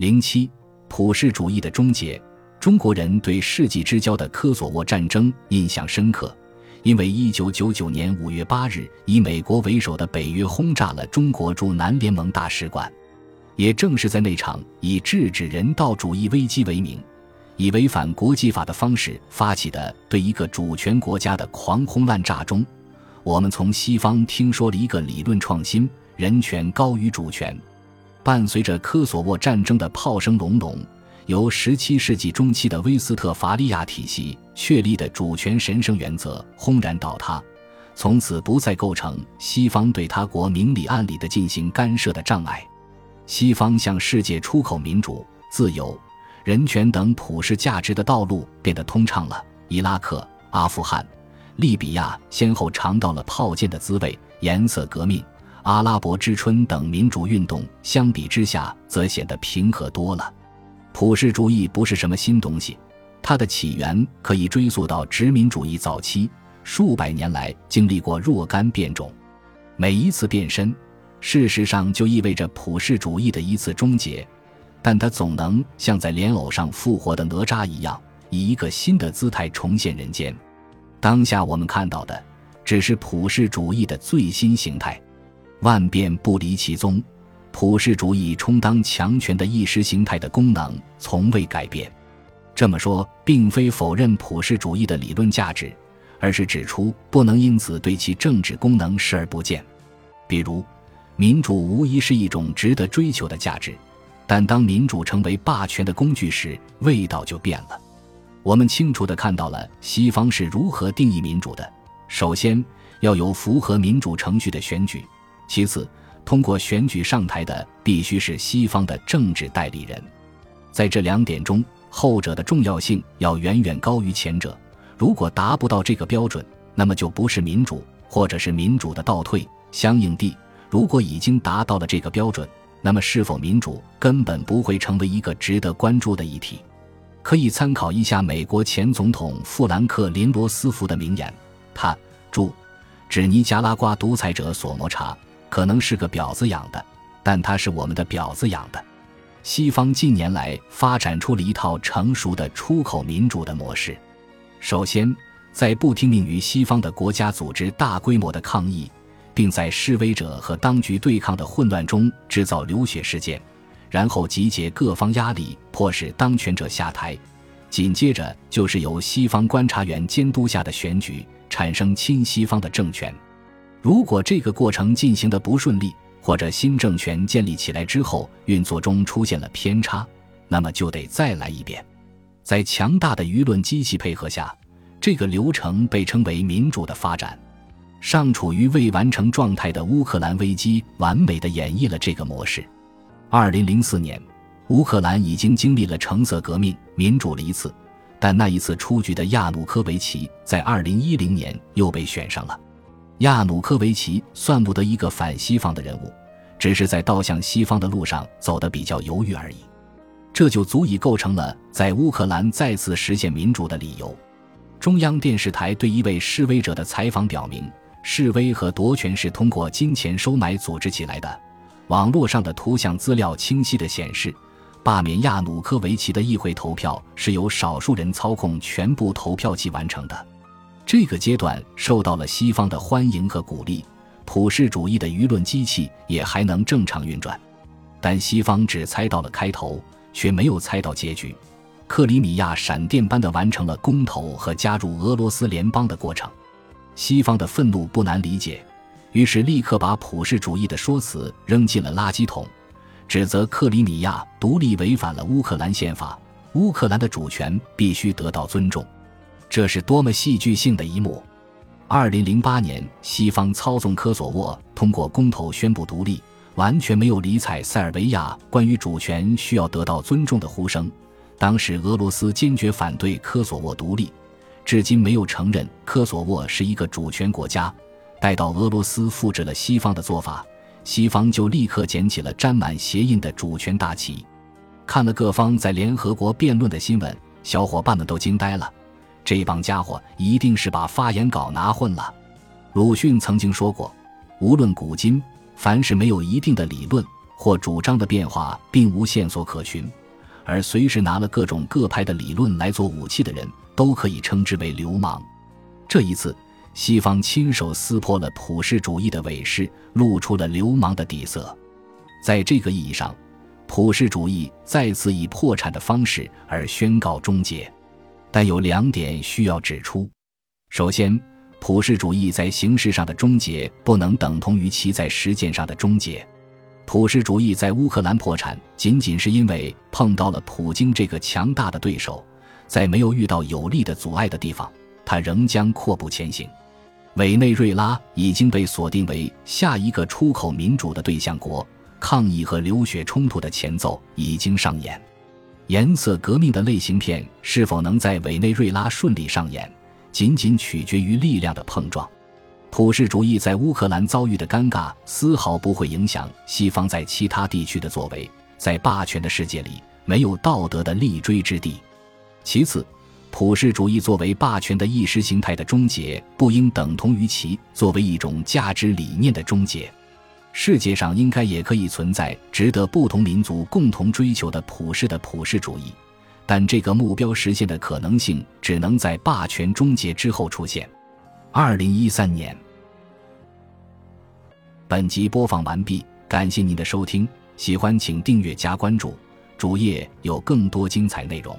零七，普世主义的终结。中国人对世纪之交的科索沃战争印象深刻，因为一九九九年五月八日，以美国为首的北约轰炸了中国驻南联盟大使馆。也正是在那场以制止人道主义危机为名，以违反国际法的方式发起的对一个主权国家的狂轰滥炸中，我们从西方听说了一个理论创新：人权高于主权。伴随着科索沃战争的炮声隆隆。由17世纪中期的威斯特伐利亚体系确立的主权神圣原则轰然倒塌，从此不再构成西方对他国明里暗里的进行干涉的障碍。西方向世界出口民主、自由、人权等普世价值的道路变得通畅了。伊拉克、阿富汗、利比亚先后尝到了炮舰的滋味，颜色革命、阿拉伯之春等民主运动相比之下则显得平和多了。普世主义不是什么新东西，它的起源可以追溯到殖民主义早期，数百年来经历过若干变种，每一次变身，事实上就意味着普世主义的一次终结，但它总能像在莲藕上复活的哪吒一样，以一个新的姿态重现人间。当下我们看到的，只是普世主义的最新形态，万变不离其宗。普世主义充当强权的意识形态的功能从未改变。这么说，并非否认普世主义的理论价值，而是指出不能因此对其政治功能视而不见。比如，民主无疑是一种值得追求的价值，但当民主成为霸权的工具时，味道就变了。我们清楚地看到了西方是如何定义民主的：首先，要有符合民主程序的选举；其次，通过选举上台的必须是西方的政治代理人，在这两点中，后者的重要性要远远高于前者。如果达不到这个标准，那么就不是民主，或者是民主的倒退。相应地，如果已经达到了这个标准，那么是否民主根本不会成为一个值得关注的议题。可以参考一下美国前总统富兰克林·罗斯福的名言，他注：“指尼加拉瓜独裁者索摩查。”可能是个婊子养的，但他是我们的婊子养的。西方近年来发展出了一套成熟的出口民主的模式。首先，在不听命于西方的国家组织大规模的抗议，并在示威者和当局对抗的混乱中制造流血事件，然后集结各方压力，迫使当权者下台。紧接着就是由西方观察员监督下的选举，产生亲西方的政权。如果这个过程进行的不顺利，或者新政权建立起来之后运作中出现了偏差，那么就得再来一遍。在强大的舆论机器配合下，这个流程被称为民主的发展。尚处于未完成状态的乌克兰危机完美的演绎了这个模式。二零零四年，乌克兰已经经历了橙色革命，民主了一次，但那一次出局的亚努科维奇在二零一零年又被选上了。亚努科维奇算不得一个反西方的人物，只是在倒向西方的路上走得比较犹豫而已。这就足以构成了在乌克兰再次实现民主的理由。中央电视台对一位示威者的采访表明，示威和夺权是通过金钱收买组织起来的。网络上的图像资料清晰地显示，罢免亚努科维奇的议会投票是由少数人操控全部投票器完成的。这个阶段受到了西方的欢迎和鼓励，普世主义的舆论机器也还能正常运转。但西方只猜到了开头，却没有猜到结局。克里米亚闪电般的完成了公投和加入俄罗斯联邦的过程。西方的愤怒不难理解，于是立刻把普世主义的说辞扔进了垃圾桶，指责克里米亚独立违反了乌克兰宪法，乌克兰的主权必须得到尊重。这是多么戏剧性的一幕！二零零八年，西方操纵科索沃通过公投宣布独立，完全没有理睬塞尔维亚关于主权需要得到尊重的呼声。当时，俄罗斯坚决反对科索沃独立，至今没有承认科索沃是一个主权国家。待到俄罗斯复制了西方的做法，西方就立刻捡起了沾满鞋印的主权大旗。看了各方在联合国辩论的新闻，小伙伴们都惊呆了。这帮家伙一定是把发言稿拿混了。鲁迅曾经说过：“无论古今，凡是没有一定的理论或主张的变化并无线索可循，而随时拿了各种各派的理论来做武器的人，都可以称之为流氓。这一次，西方亲手撕破了普世主义的伪饰，露出了流氓的底色。在这个意义上，普世主义再次以破产的方式而宣告终结。但有两点需要指出：首先，普世主义在形式上的终结不能等同于其在实践上的终结。普世主义在乌克兰破产，仅仅是因为碰到了普京这个强大的对手，在没有遇到有力的阻碍的地方，他仍将阔步前行。委内瑞拉已经被锁定为下一个出口民主的对象国，抗议和流血冲突的前奏已经上演。颜色革命的类型片是否能在委内瑞拉顺利上演，仅仅取决于力量的碰撞。普世主义在乌克兰遭遇的尴尬，丝毫不会影响西方在其他地区的作为。在霸权的世界里，没有道德的立锥之地。其次，普世主义作为霸权的意识形态的终结，不应等同于其作为一种价值理念的终结。世界上应该也可以存在值得不同民族共同追求的普世的普世主义，但这个目标实现的可能性，只能在霸权终结之后出现。二零一三年，本集播放完毕，感谢您的收听，喜欢请订阅加关注，主页有更多精彩内容。